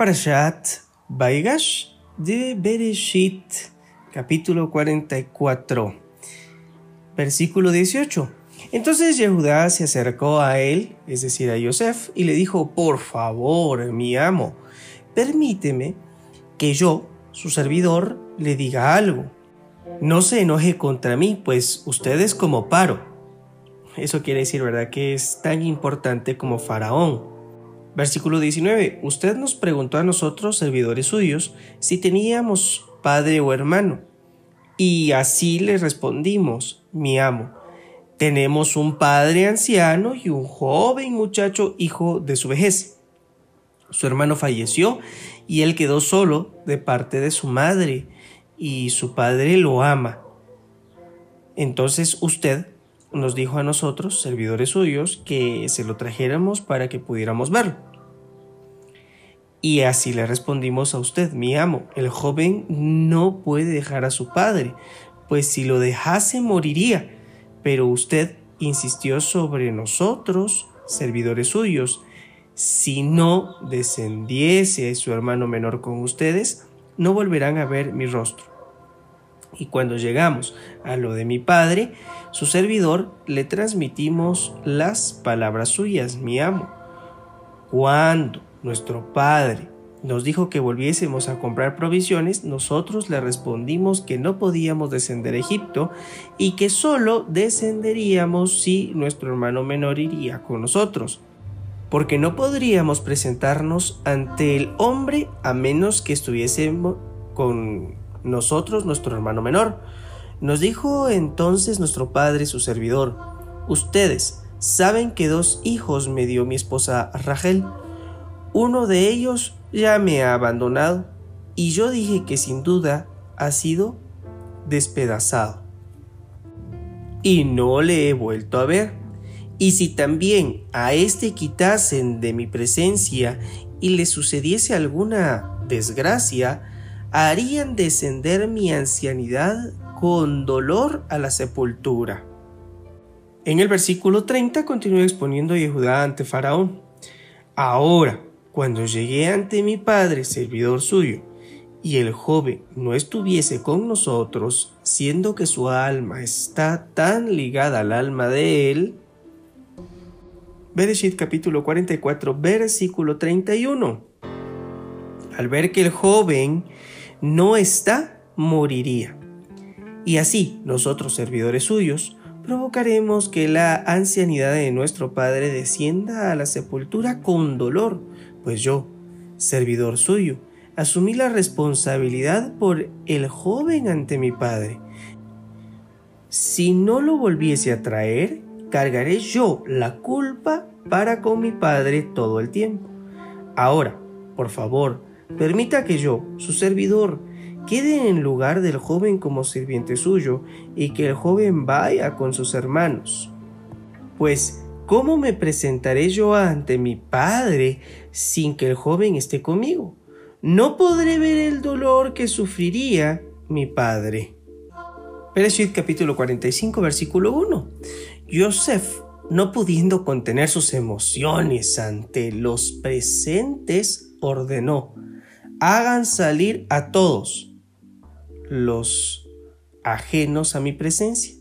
Parashat Baigash de Bereshit, capítulo 44, versículo 18. Entonces Yehudá se acercó a él, es decir, a Yosef, y le dijo, por favor, mi amo, permíteme que yo, su servidor, le diga algo. No se enoje contra mí, pues usted es como paro. Eso quiere decir, ¿verdad?, que es tan importante como faraón. Versículo 19. Usted nos preguntó a nosotros, servidores suyos, si teníamos padre o hermano. Y así le respondimos, mi amo, tenemos un padre anciano y un joven muchacho hijo de su vejez. Su hermano falleció y él quedó solo de parte de su madre y su padre lo ama. Entonces usted nos dijo a nosotros, servidores suyos, que se lo trajéramos para que pudiéramos verlo. Y así le respondimos a usted, mi amo, el joven no puede dejar a su padre, pues si lo dejase moriría, pero usted insistió sobre nosotros, servidores suyos, si no descendiese su hermano menor con ustedes, no volverán a ver mi rostro. Y cuando llegamos a lo de mi padre, su servidor, le transmitimos las palabras suyas, mi amo. Cuando nuestro padre nos dijo que volviésemos a comprar provisiones, nosotros le respondimos que no podíamos descender a Egipto y que solo descenderíamos si nuestro hermano menor iría con nosotros, porque no podríamos presentarnos ante el hombre a menos que estuviésemos con nosotros nuestro hermano menor. Nos dijo entonces nuestro padre su servidor, ustedes saben que dos hijos me dio mi esposa Rachel, uno de ellos ya me ha abandonado y yo dije que sin duda ha sido despedazado. Y no le he vuelto a ver. Y si también a éste quitasen de mi presencia y le sucediese alguna desgracia, harían descender mi ancianidad con dolor a la sepultura. En el versículo 30 continúa exponiendo Yehudá ante Faraón. Ahora, cuando llegué ante mi padre, servidor suyo, y el joven no estuviese con nosotros, siendo que su alma está tan ligada al alma de él. Bereshit capítulo 44, versículo 31. Al ver que el joven no está, moriría. Y así nosotros, servidores suyos, provocaremos que la ancianidad de nuestro Padre descienda a la sepultura con dolor, pues yo, servidor suyo, asumí la responsabilidad por el joven ante mi Padre. Si no lo volviese a traer, cargaré yo la culpa para con mi Padre todo el tiempo. Ahora, por favor, Permita que yo, su servidor, quede en lugar del joven como sirviente suyo y que el joven vaya con sus hermanos. Pues, ¿cómo me presentaré yo ante mi padre sin que el joven esté conmigo? No podré ver el dolor que sufriría mi padre. Bereshit capítulo 45 versículo 1. Yosef, no pudiendo contener sus emociones ante los presentes, ordenó, hagan salir a todos los ajenos a mi presencia.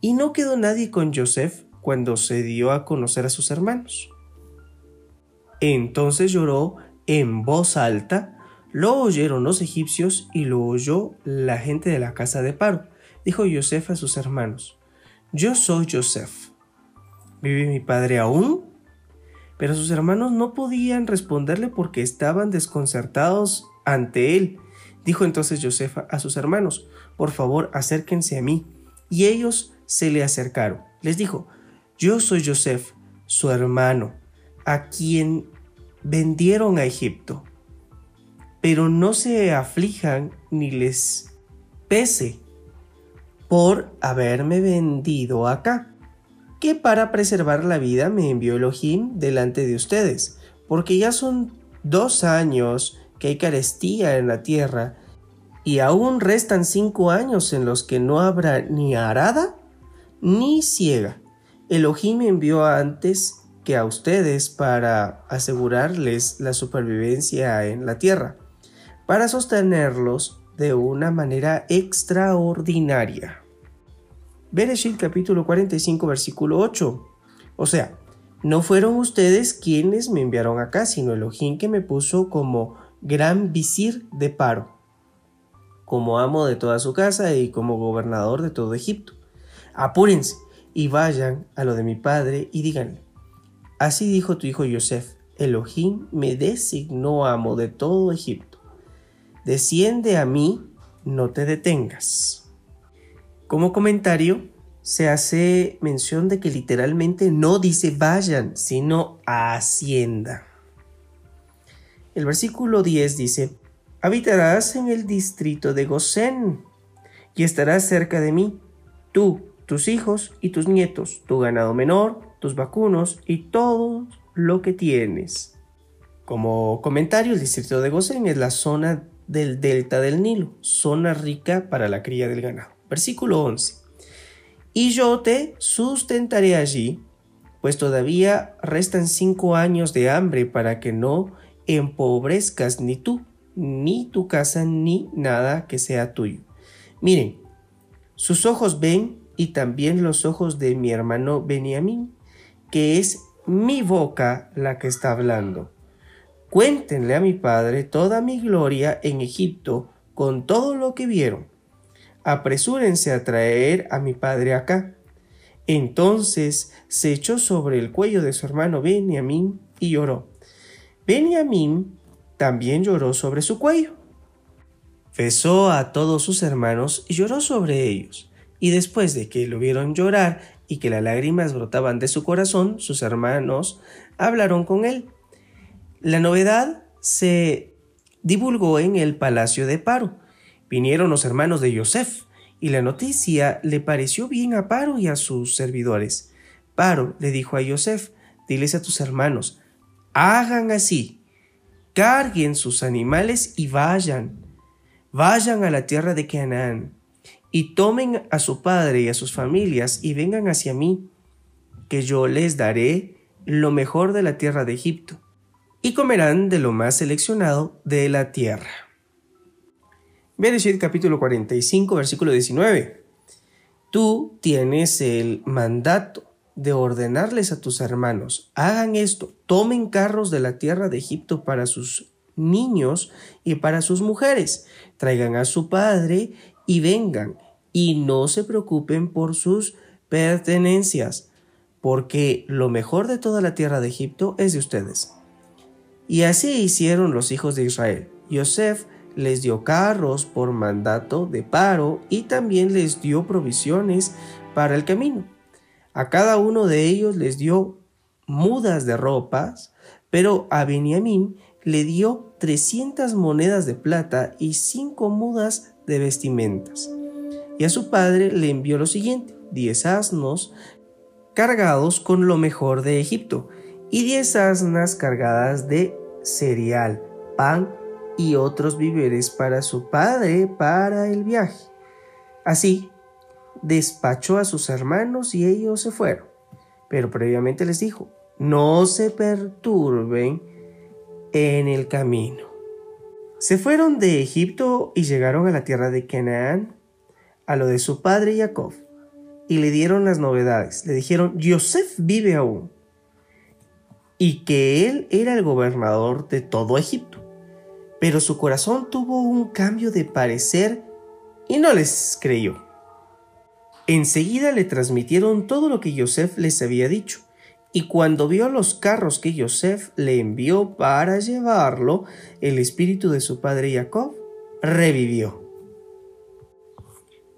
Y no quedó nadie con Joseph cuando se dio a conocer a sus hermanos. Entonces lloró en voz alta, lo oyeron los egipcios y lo oyó la gente de la casa de Paro. Dijo Joseph a sus hermanos, Yo soy Joseph. ¿Vive mi padre aún? Pero sus hermanos no podían responderle porque estaban desconcertados ante él. Dijo entonces Josefa a sus hermanos, por favor acérquense a mí. Y ellos se le acercaron. Les dijo, yo soy Joseph, su hermano, a quien vendieron a Egipto. Pero no se aflijan ni les pese por haberme vendido acá que para preservar la vida me envió Elohim delante de ustedes, porque ya son dos años que hay carestía en la tierra, y aún restan cinco años en los que no habrá ni arada ni ciega. Elohim envió antes que a ustedes para asegurarles la supervivencia en la tierra, para sostenerlos de una manera extraordinaria. Bereshit capítulo 45 versículo 8. O sea, no fueron ustedes quienes me enviaron acá, sino Elohim que me puso como gran visir de Paro, como amo de toda su casa y como gobernador de todo Egipto. Apúrense y vayan a lo de mi padre y díganle, así dijo tu hijo Yosef, Elohim me designó amo de todo Egipto. Desciende a mí, no te detengas. Como comentario, se hace mención de que literalmente no dice vayan, sino hacienda. El versículo 10 dice, habitarás en el distrito de Gosén y estarás cerca de mí, tú, tus hijos y tus nietos, tu ganado menor, tus vacunos y todo lo que tienes. Como comentario, el distrito de Gosén es la zona del delta del Nilo, zona rica para la cría del ganado. Versículo 11. Y yo te sustentaré allí, pues todavía restan cinco años de hambre para que no empobrezcas ni tú, ni tu casa, ni nada que sea tuyo. Miren, sus ojos ven y también los ojos de mi hermano Beniamín, que es mi boca la que está hablando. Cuéntenle a mi padre toda mi gloria en Egipto con todo lo que vieron. Apresúrense a traer a mi padre acá. Entonces se echó sobre el cuello de su hermano Beniamín y lloró. Benjamín también lloró sobre su cuello. Besó a todos sus hermanos y lloró sobre ellos. Y después de que lo vieron llorar y que las lágrimas brotaban de su corazón, sus hermanos hablaron con él. La novedad se divulgó en el palacio de Paro. Vinieron los hermanos de Yosef, y la noticia le pareció bien a Paro y a sus servidores. Paro le dijo a Yosef, diles a tus hermanos, hagan así, carguen sus animales y vayan, vayan a la tierra de Canaán, y tomen a su padre y a sus familias y vengan hacia mí, que yo les daré lo mejor de la tierra de Egipto, y comerán de lo más seleccionado de la tierra. Bereshit capítulo 45 versículo 19. Tú tienes el mandato de ordenarles a tus hermanos, hagan esto, tomen carros de la tierra de Egipto para sus niños y para sus mujeres, traigan a su padre y vengan, y no se preocupen por sus pertenencias, porque lo mejor de toda la tierra de Egipto es de ustedes. Y así hicieron los hijos de Israel. Yosef les dio carros por mandato de paro y también les dio provisiones para el camino. A cada uno de ellos les dio mudas de ropas, pero a Benjamín le dio 300 monedas de plata y 5 mudas de vestimentas. Y a su padre le envió lo siguiente, 10 asnos cargados con lo mejor de Egipto y 10 asnas cargadas de cereal, pan y otros víveres para su padre para el viaje. Así, despachó a sus hermanos y ellos se fueron. Pero previamente les dijo, no se perturben en el camino. Se fueron de Egipto y llegaron a la tierra de Canaán, a lo de su padre Jacob, y le dieron las novedades. Le dijeron, Yosef vive aún, y que él era el gobernador de todo Egipto. Pero su corazón tuvo un cambio de parecer y no les creyó. Enseguida le transmitieron todo lo que Yosef les había dicho, y cuando vio los carros que Yosef le envió para llevarlo, el espíritu de su padre Jacob revivió.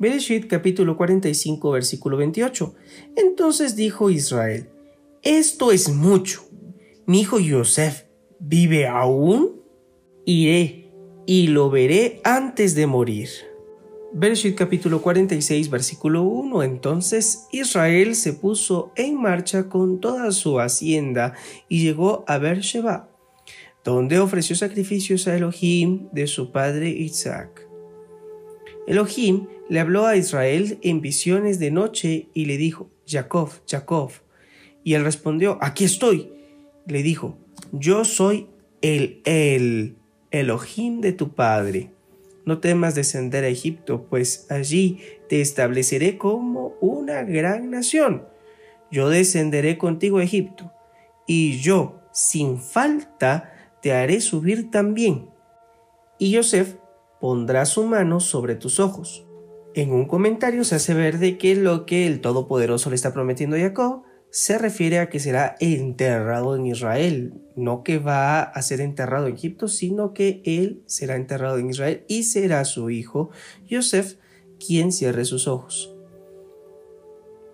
Bereshit capítulo 45 versículo 28. Entonces dijo Israel, Esto es mucho. Mi hijo Yosef vive aún. Iré y lo veré antes de morir. Bereshit capítulo 46 versículo 1 Entonces Israel se puso en marcha con toda su hacienda y llegó a Beersheba, donde ofreció sacrificios a Elohim de su padre Isaac. Elohim le habló a Israel en visiones de noche y le dijo, Jacob, Jacob. Y él respondió, aquí estoy. Le dijo, yo soy el El, Elohim de tu padre. No temas descender a Egipto, pues allí te estableceré como una gran nación. Yo descenderé contigo a Egipto, y yo, sin falta, te haré subir también. Y Joseph pondrá su mano sobre tus ojos. En un comentario se hace ver de que lo que el Todopoderoso le está prometiendo a Jacob se refiere a que será enterrado en Israel, no que va a ser enterrado en Egipto, sino que él será enterrado en Israel y será su hijo Joseph quien cierre sus ojos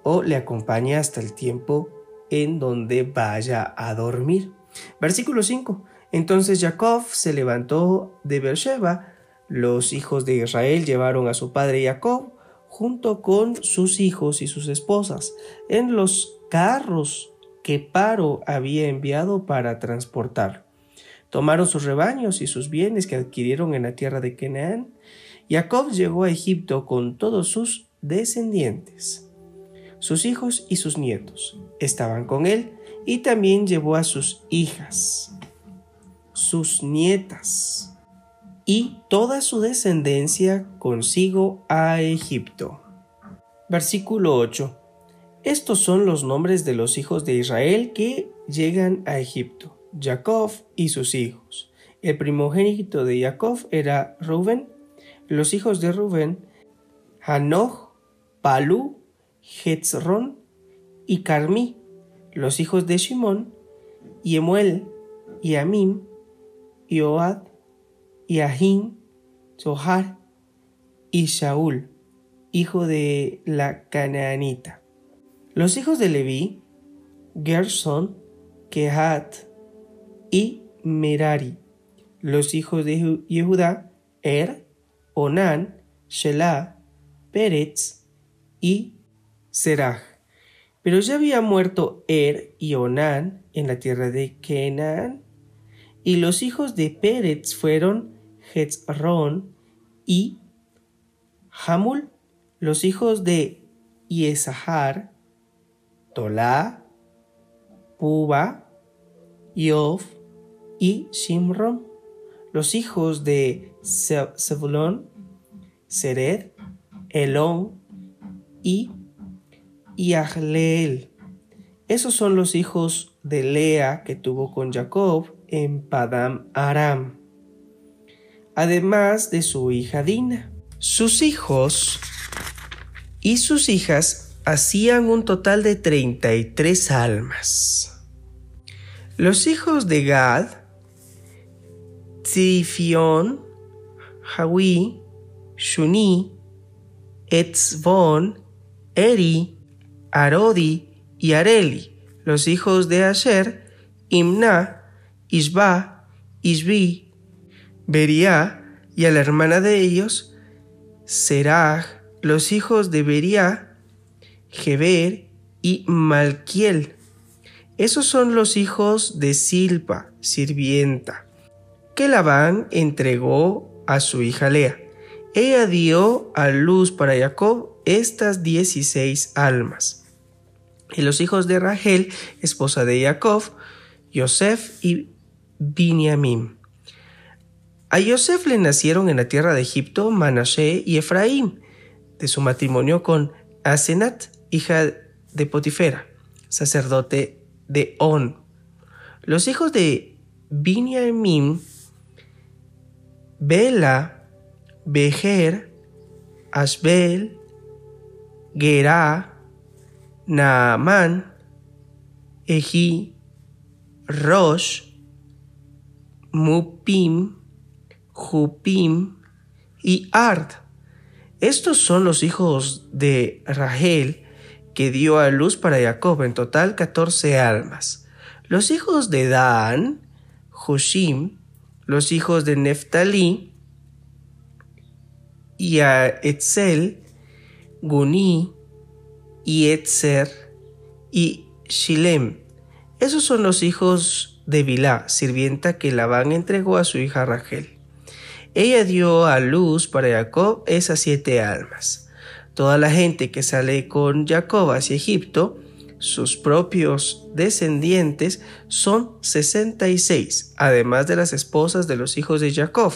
o le acompañe hasta el tiempo en donde vaya a dormir. Versículo 5. Entonces Jacob se levantó de Beersheba, los hijos de Israel llevaron a su padre Jacob junto con sus hijos y sus esposas en los carros que Paro había enviado para transportar. Tomaron sus rebaños y sus bienes que adquirieron en la tierra de Canaán. Jacob llegó a Egipto con todos sus descendientes. Sus hijos y sus nietos estaban con él y también llevó a sus hijas, sus nietas y toda su descendencia consigo a Egipto. Versículo 8. Estos son los nombres de los hijos de Israel que llegan a Egipto, Jacob y sus hijos. El primogénito de Jacob era Rubén, los hijos de Rubén, Hanoch, Palú, Hetzron y Carmí, los hijos de Shimón, Yemuel, y Amim, y Oad, y Ahim, Zohar y Shaul, hijo de la canaanita. Los hijos de Leví, Gerson, Kehat y Merari. Los hijos de Yehudá, Er, Onán, Shelah, Peretz y Seraj. Pero ya había muerto Er y Onán en la tierra de Canaán. Y los hijos de Peretz fueron Hetzron y Hamul, los hijos de Yesahar, Tolá, Puba, Yov y Shimron, los hijos de Zebulón, Sered, Elón y Yahleel. Esos son los hijos de Lea que tuvo con Jacob en Padam Aram además de su hija Dina. Sus hijos y sus hijas hacían un total de 33 almas. Los hijos de Gad, Tzifion, Hawi, Shuni, Etzbon, Eri, Arodi y Areli. Los hijos de Asher, Imna, Isba, Isbi, Beria y a la hermana de ellos, Seraj, los hijos de Beria, Geber y Malquiel. Esos son los hijos de Silpa, sirvienta, que Labán entregó a su hija Lea. Ella dio a luz para Jacob estas dieciséis almas. Y los hijos de Rachel, esposa de Jacob, Yosef y Binyamin. A Yosef le nacieron en la tierra de Egipto Manashe y Efraín, de su matrimonio con Asenat, hija de Potifera, sacerdote de On. Los hijos de Binyamin, Bela, Bejer, Asbel, Gerá, Naaman, Eji, Rosh, Mupim, Jupim y Ard. Estos son los hijos de Rahel que dio a luz para Jacob, en total 14 almas. Los hijos de Dan, Hushim, los hijos de Neftalí, y a Etzel, Guni, y Etzer, y Shilem. Esos son los hijos de Bilá, sirvienta que Labán entregó a su hija Rachel. Ella dio a luz para Jacob esas siete almas. Toda la gente que sale con Jacob hacia Egipto sus propios descendientes son 66, además de las esposas de los hijos de Jacob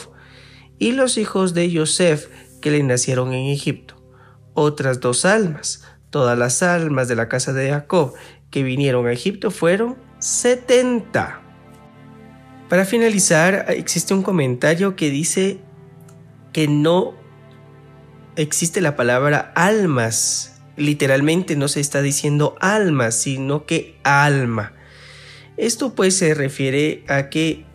y los hijos de Joseph que le nacieron en Egipto. Otras dos almas, todas las almas de la casa de Jacob que vinieron a Egipto fueron 70. Para finalizar, existe un comentario que dice que no existe la palabra almas. Literalmente no se está diciendo almas, sino que alma. Esto pues se refiere a que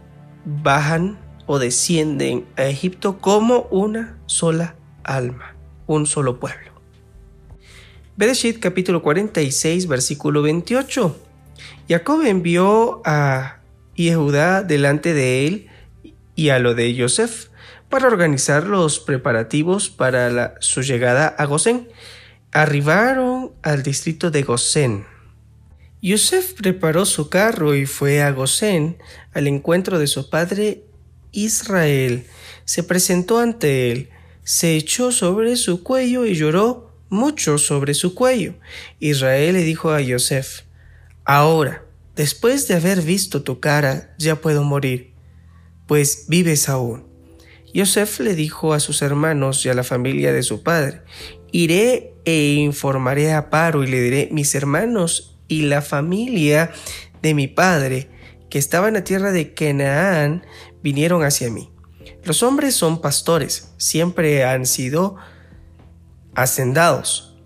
bajan o descienden a Egipto como una sola alma, un solo pueblo. Bereshit capítulo 46 versículo 28. Jacob envió a Judá delante de él y a lo de Joseph para organizar los preparativos para su llegada a Gosén. Arribaron al distrito de Gosén. Yosef preparó su carro y fue a Gosén al encuentro de su padre Israel. Se presentó ante él, se echó sobre su cuello y lloró mucho sobre su cuello. Israel le dijo a Yosef, Ahora, después de haber visto tu cara, ya puedo morir, pues vives aún. Yosef le dijo a sus hermanos y a la familia de su padre, Iré e informaré a Paro y le diré, mis hermanos y la familia de mi padre, que estaba en la tierra de Canaán, vinieron hacia mí. Los hombres son pastores, siempre han sido hacendados.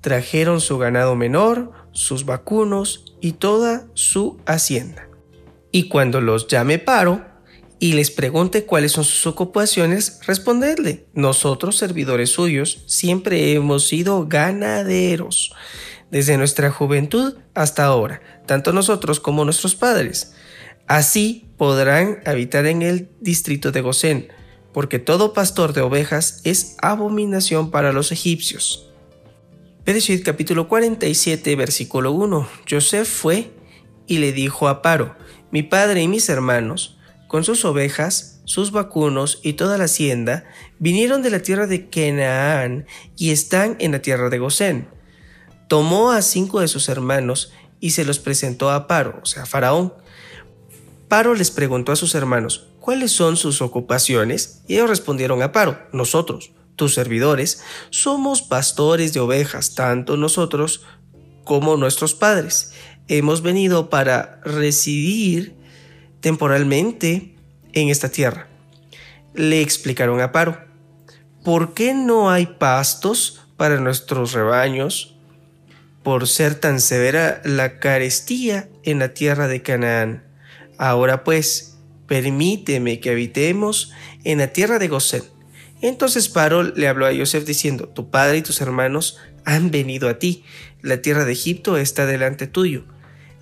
Trajeron su ganado menor, sus vacunos y toda su hacienda. Y cuando los llame Paro, y les pregunte cuáles son sus ocupaciones, respondedle, nosotros servidores suyos siempre hemos sido ganaderos, desde nuestra juventud hasta ahora, tanto nosotros como nuestros padres. Así podrán habitar en el distrito de Gosén, porque todo pastor de ovejas es abominación para los egipcios. Bereshit capítulo 47 versículo 1 Joseph fue y le dijo a Paro, mi padre y mis hermanos, con sus ovejas, sus vacunos y toda la hacienda, vinieron de la tierra de Canaán y están en la tierra de Gosén. Tomó a cinco de sus hermanos y se los presentó a Paro, o sea, a Faraón. Paro les preguntó a sus hermanos, ¿cuáles son sus ocupaciones? Y ellos respondieron a Paro, nosotros, tus servidores, somos pastores de ovejas, tanto nosotros como nuestros padres. Hemos venido para residir temporalmente en esta tierra. Le explicaron a Paro, ¿por qué no hay pastos para nuestros rebaños? Por ser tan severa la carestía en la tierra de Canaán. Ahora pues, permíteme que habitemos en la tierra de Gosén. Entonces Paro le habló a Joseph diciendo, tu padre y tus hermanos han venido a ti, la tierra de Egipto está delante tuyo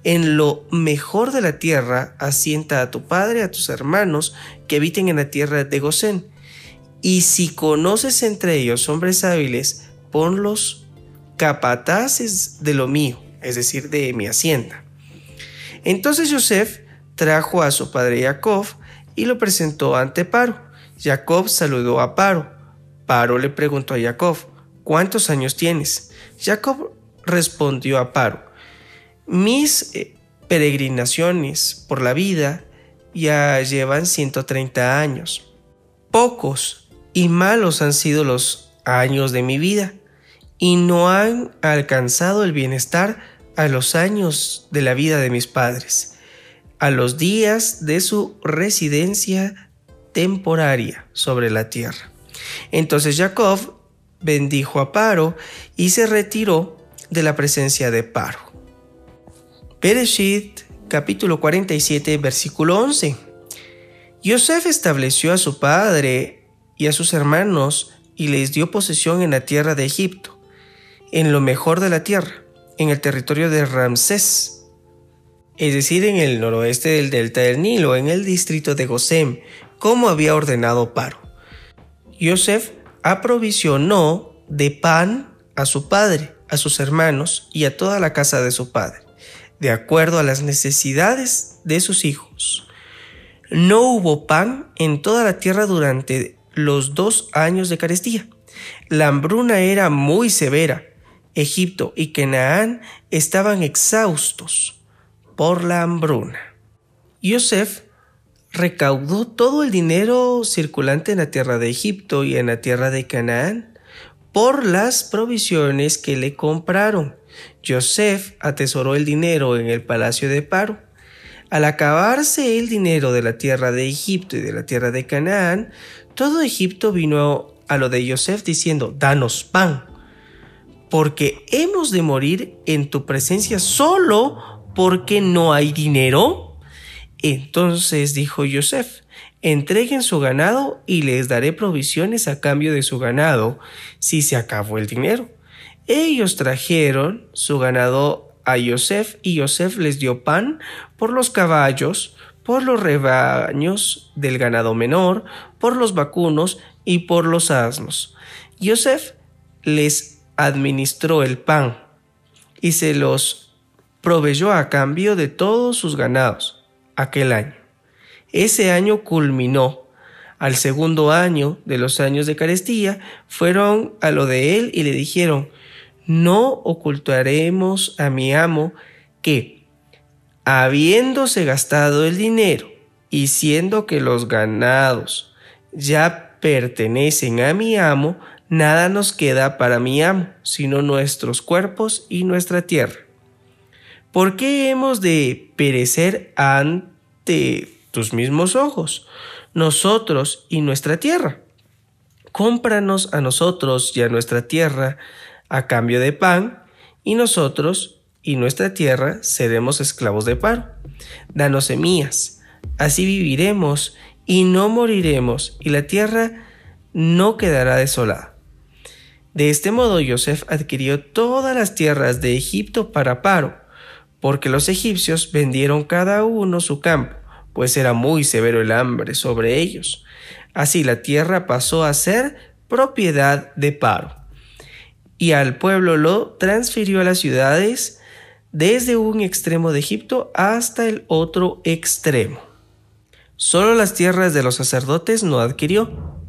en lo mejor de la tierra asienta a tu padre, a tus hermanos que habiten en la tierra de Gosén. Y si conoces entre ellos hombres hábiles, ponlos capataces de lo mío, es decir, de mi hacienda. Entonces Joseph trajo a su padre Jacob y lo presentó ante Paro. Jacob saludó a Paro. Paro le preguntó a Jacob, ¿cuántos años tienes? Jacob respondió a Paro, mis eh, peregrinaciones por la vida ya llevan 130 años. Pocos y malos han sido los años de mi vida y no han alcanzado el bienestar a los años de la vida de mis padres, a los días de su residencia temporaria sobre la tierra. Entonces Jacob bendijo a Paro y se retiró de la presencia de Paro. Bereshit capítulo 47 versículo 11. Yosef estableció a su padre y a sus hermanos y les dio posesión en la tierra de Egipto, en lo mejor de la tierra, en el territorio de Ramsés, es decir, en el noroeste del delta del Nilo, en el distrito de Gosem, como había ordenado Paro. Yosef aprovisionó de pan a su padre, a sus hermanos y a toda la casa de su padre de acuerdo a las necesidades de sus hijos. No hubo pan en toda la tierra durante los dos años de carestía. La hambruna era muy severa Egipto y Canaán estaban exhaustos por la hambruna. Yosef recaudó todo el dinero circulante en la tierra de Egipto y en la tierra de Canaán por las provisiones que le compraron. Yosef atesoró el dinero en el palacio de Paro. Al acabarse el dinero de la tierra de Egipto y de la tierra de Canaán, todo Egipto vino a lo de Yosef diciendo, danos pan porque hemos de morir en tu presencia solo porque no hay dinero? Entonces dijo Yosef, entreguen su ganado y les daré provisiones a cambio de su ganado si se acabó el dinero. Ellos trajeron su ganado a Yosef y Yosef les dio pan por los caballos, por los rebaños del ganado menor, por los vacunos y por los asnos. Yosef les administró el pan y se los proveyó a cambio de todos sus ganados aquel año. Ese año culminó. Al segundo año de los años de carestía, fueron a lo de él y le dijeron, no ocultaremos a mi amo que, habiéndose gastado el dinero y siendo que los ganados ya pertenecen a mi amo, nada nos queda para mi amo, sino nuestros cuerpos y nuestra tierra. ¿Por qué hemos de perecer ante tus mismos ojos, nosotros y nuestra tierra? Cómpranos a nosotros y a nuestra tierra a cambio de pan, y nosotros y nuestra tierra seremos esclavos de paro. Danos semillas, así viviremos y no moriremos, y la tierra no quedará desolada. De este modo Yosef adquirió todas las tierras de Egipto para Paro, porque los egipcios vendieron cada uno su campo, pues era muy severo el hambre sobre ellos. Así la tierra pasó a ser propiedad de Paro. Y al pueblo lo transfirió a las ciudades desde un extremo de Egipto hasta el otro extremo. Solo las tierras de los sacerdotes no adquirió,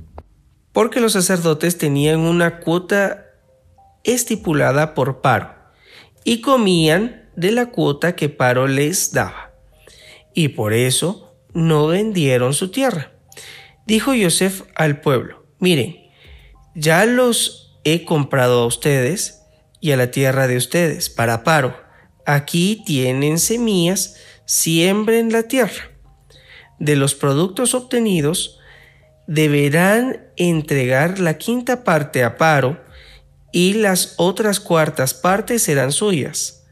porque los sacerdotes tenían una cuota estipulada por paro y comían de la cuota que paro les daba. Y por eso no vendieron su tierra. Dijo Yosef al pueblo, miren, ya los he comprado a ustedes y a la tierra de ustedes para paro. Aquí tienen semillas, siembren la tierra. De los productos obtenidos, deberán entregar la quinta parte a paro y las otras cuartas partes serán suyas,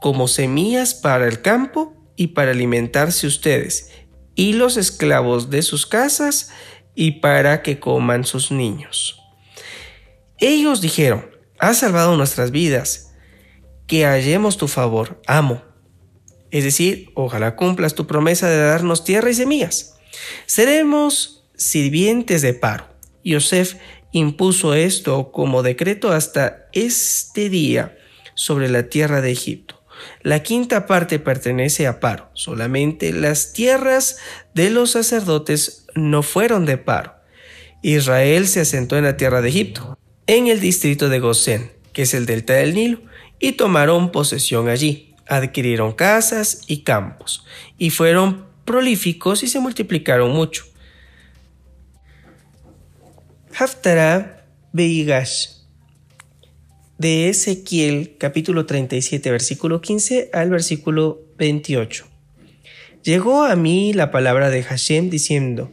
como semillas para el campo y para alimentarse ustedes y los esclavos de sus casas y para que coman sus niños. Ellos dijeron, has salvado nuestras vidas, que hallemos tu favor, amo. Es decir, ojalá cumplas tu promesa de darnos tierra y semillas. Seremos sirvientes de paro. Yosef impuso esto como decreto hasta este día sobre la tierra de Egipto. La quinta parte pertenece a paro. Solamente las tierras de los sacerdotes no fueron de paro. Israel se asentó en la tierra de Egipto, en el distrito de Gosén, que es el delta del Nilo, y tomaron posesión allí. Adquirieron casas y campos, y fueron prolíficos y se multiplicaron mucho. Haftarah Beigash de Ezequiel capítulo 37 versículo 15 al versículo 28. Llegó a mí la palabra de Hashem diciendo,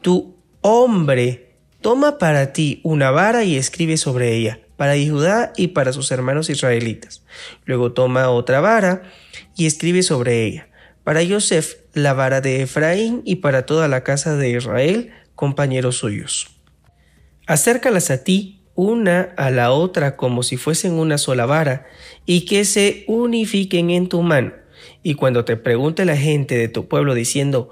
Tu hombre, toma para ti una vara y escribe sobre ella, para Judá y para sus hermanos israelitas. Luego toma otra vara y escribe sobre ella, para Yosef la vara de Efraín y para toda la casa de Israel, compañeros suyos. Acércalas a ti una a la otra como si fuesen una sola vara, y que se unifiquen en tu mano. Y cuando te pregunte la gente de tu pueblo diciendo,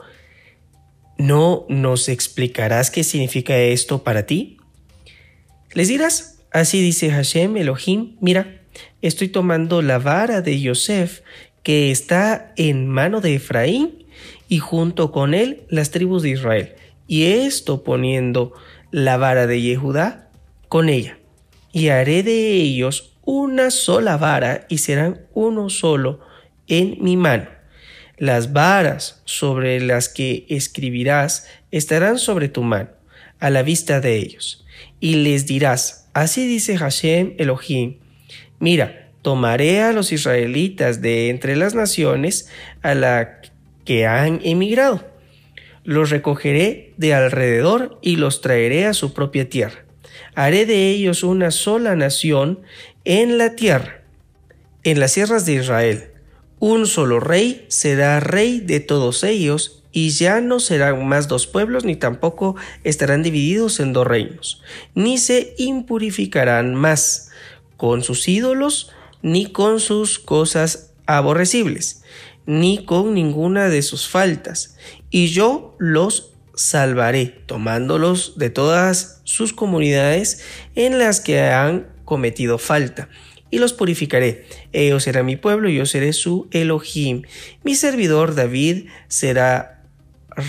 ¿no nos explicarás qué significa esto para ti? Les dirás, así dice Hashem Elohim, mira, estoy tomando la vara de Yosef que está en mano de Efraín y junto con él las tribus de Israel, y esto poniendo la vara de Yehudá con ella, y haré de ellos una sola vara y serán uno solo en mi mano. Las varas sobre las que escribirás estarán sobre tu mano, a la vista de ellos. Y les dirás, así dice Hashem Elohim, mira, tomaré a los israelitas de entre las naciones a la que han emigrado. Los recogeré de alrededor y los traeré a su propia tierra. Haré de ellos una sola nación en la tierra, en las sierras de Israel. Un solo rey será rey de todos ellos, y ya no serán más dos pueblos, ni tampoco estarán divididos en dos reinos, ni se impurificarán más con sus ídolos, ni con sus cosas aborrecibles, ni con ninguna de sus faltas, y yo los salvaré, tomándolos de todas sus comunidades en las que han cometido falta, y los purificaré. Ellos serán mi pueblo y yo seré su Elohim. Mi servidor David será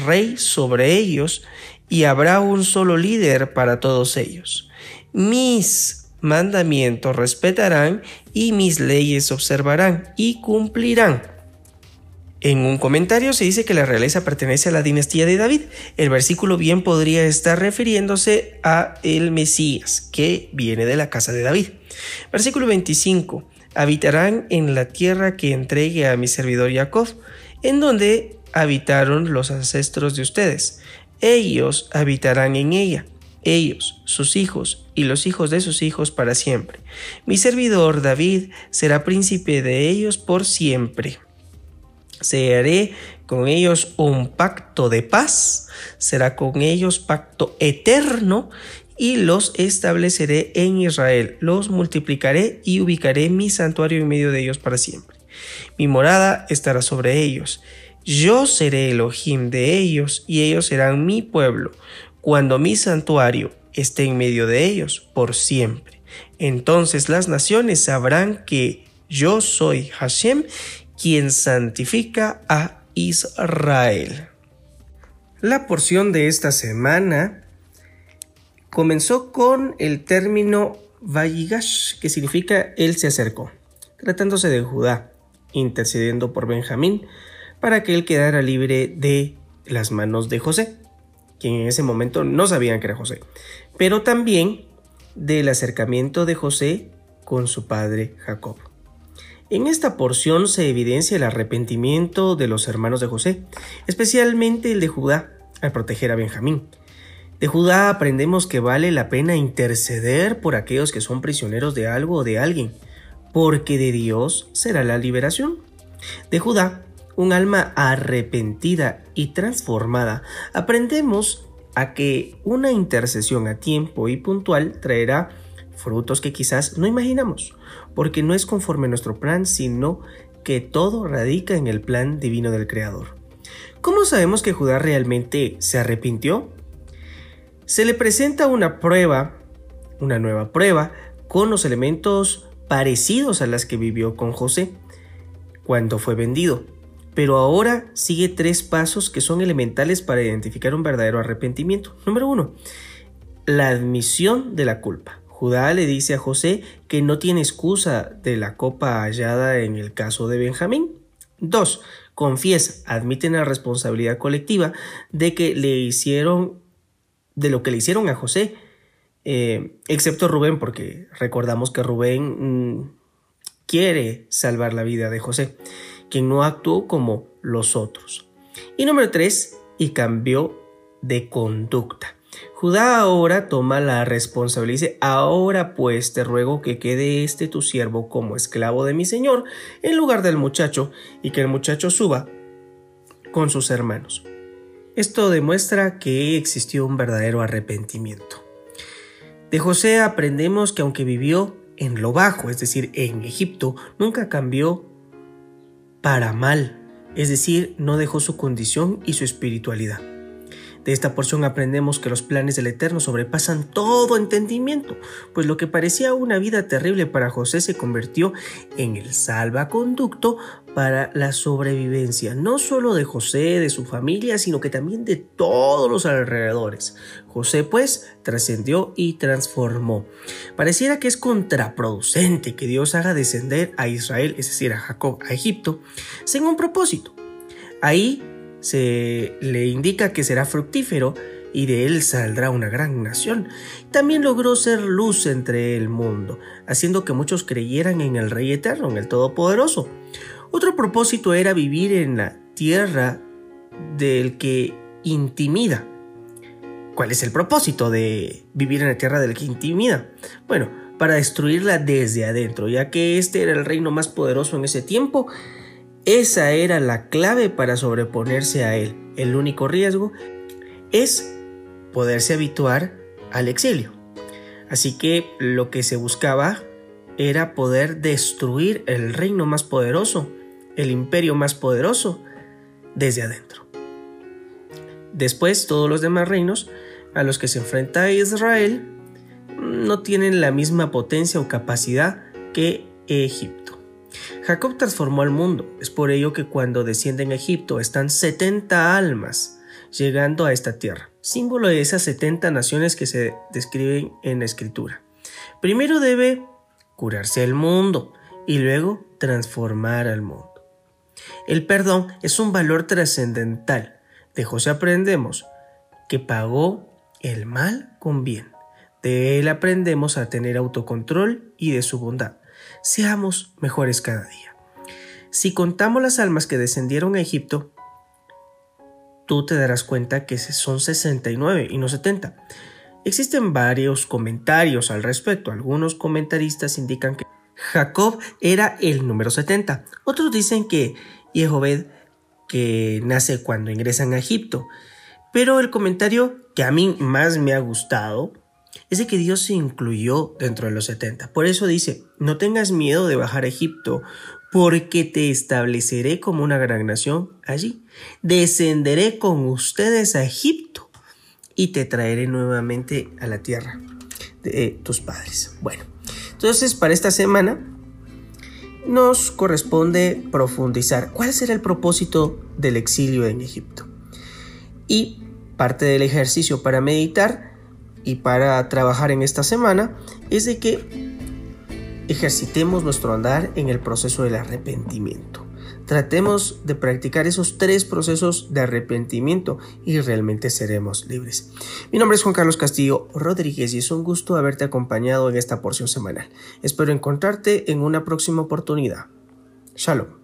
rey sobre ellos, y habrá un solo líder para todos ellos. Mis mandamientos respetarán y mis leyes observarán y cumplirán. En un comentario se dice que la realeza pertenece a la dinastía de David. El versículo bien podría estar refiriéndose a el Mesías, que viene de la casa de David. Versículo 25. Habitarán en la tierra que entregue a mi servidor Jacob, en donde habitaron los ancestros de ustedes. Ellos habitarán en ella, ellos, sus hijos y los hijos de sus hijos para siempre. Mi servidor David será príncipe de ellos por siempre. Se haré con ellos un pacto de paz, será con ellos pacto eterno y los estableceré en Israel, los multiplicaré y ubicaré mi santuario en medio de ellos para siempre. Mi morada estará sobre ellos. Yo seré Elohim de ellos y ellos serán mi pueblo, cuando mi santuario esté en medio de ellos por siempre. Entonces las naciones sabrán que yo soy Hashem quien santifica a Israel. La porción de esta semana comenzó con el término Vayigash, que significa Él se acercó, tratándose de Judá, intercediendo por Benjamín para que él quedara libre de las manos de José, quien en ese momento no sabían que era José, pero también del acercamiento de José con su padre Jacob. En esta porción se evidencia el arrepentimiento de los hermanos de José, especialmente el de Judá, al proteger a Benjamín. De Judá aprendemos que vale la pena interceder por aquellos que son prisioneros de algo o de alguien, porque de Dios será la liberación. De Judá, un alma arrepentida y transformada, aprendemos a que una intercesión a tiempo y puntual traerá frutos que quizás no imaginamos, porque no es conforme a nuestro plan, sino que todo radica en el plan divino del Creador. ¿Cómo sabemos que Judá realmente se arrepintió? Se le presenta una prueba, una nueva prueba, con los elementos parecidos a las que vivió con José cuando fue vendido. Pero ahora sigue tres pasos que son elementales para identificar un verdadero arrepentimiento. Número uno, la admisión de la culpa. Judá le dice a José que no tiene excusa de la copa hallada en el caso de Benjamín. 2. Confiesa, admiten la responsabilidad colectiva de que le hicieron, de lo que le hicieron a José, eh, excepto Rubén, porque recordamos que Rubén mm, quiere salvar la vida de José, quien no actuó como los otros. Y número 3. Y cambió de conducta. Judá ahora toma la responsabilidad dice, ahora pues te ruego que quede este tu siervo como esclavo de mi señor en lugar del muchacho y que el muchacho suba con sus hermanos. Esto demuestra que existió un verdadero arrepentimiento. De José aprendemos que aunque vivió en lo bajo, es decir, en Egipto, nunca cambió para mal, es decir, no dejó su condición y su espiritualidad. De esta porción aprendemos que los planes del Eterno sobrepasan todo entendimiento, pues lo que parecía una vida terrible para José se convirtió en el salvaconducto para la sobrevivencia, no solo de José, de su familia, sino que también de todos los alrededores. José pues trascendió y transformó. Pareciera que es contraproducente que Dios haga descender a Israel, es decir, a Jacob, a Egipto, sin un propósito. Ahí se le indica que será fructífero y de él saldrá una gran nación. También logró ser luz entre el mundo, haciendo que muchos creyeran en el Rey Eterno, en el Todopoderoso. Otro propósito era vivir en la tierra del que intimida. ¿Cuál es el propósito de vivir en la tierra del que intimida? Bueno, para destruirla desde adentro, ya que este era el reino más poderoso en ese tiempo esa era la clave para sobreponerse a él. El único riesgo es poderse habituar al exilio. Así que lo que se buscaba era poder destruir el reino más poderoso, el imperio más poderoso, desde adentro. Después todos los demás reinos a los que se enfrenta Israel no tienen la misma potencia o capacidad que Egipto. Jacob transformó al mundo, es por ello que cuando descienden a Egipto están 70 almas llegando a esta tierra, símbolo de esas 70 naciones que se describen en la escritura. Primero debe curarse el mundo y luego transformar al mundo. El perdón es un valor trascendental. De José aprendemos que pagó el mal con bien. De él aprendemos a tener autocontrol y de su bondad seamos mejores cada día. Si contamos las almas que descendieron a Egipto, tú te darás cuenta que son 69 y no 70. Existen varios comentarios al respecto. Algunos comentaristas indican que Jacob era el número 70. Otros dicen que Jehobed, que nace cuando ingresan a Egipto. Pero el comentario que a mí más me ha gustado es de que Dios se incluyó dentro de los 70. Por eso dice, no tengas miedo de bajar a Egipto, porque te estableceré como una gran nación allí. Descenderé con ustedes a Egipto y te traeré nuevamente a la tierra de tus padres. Bueno, entonces para esta semana nos corresponde profundizar cuál será el propósito del exilio en Egipto. Y parte del ejercicio para meditar y para trabajar en esta semana es de que ejercitemos nuestro andar en el proceso del arrepentimiento. Tratemos de practicar esos tres procesos de arrepentimiento y realmente seremos libres. Mi nombre es Juan Carlos Castillo Rodríguez y es un gusto haberte acompañado en esta porción semanal. Espero encontrarte en una próxima oportunidad. Shalom.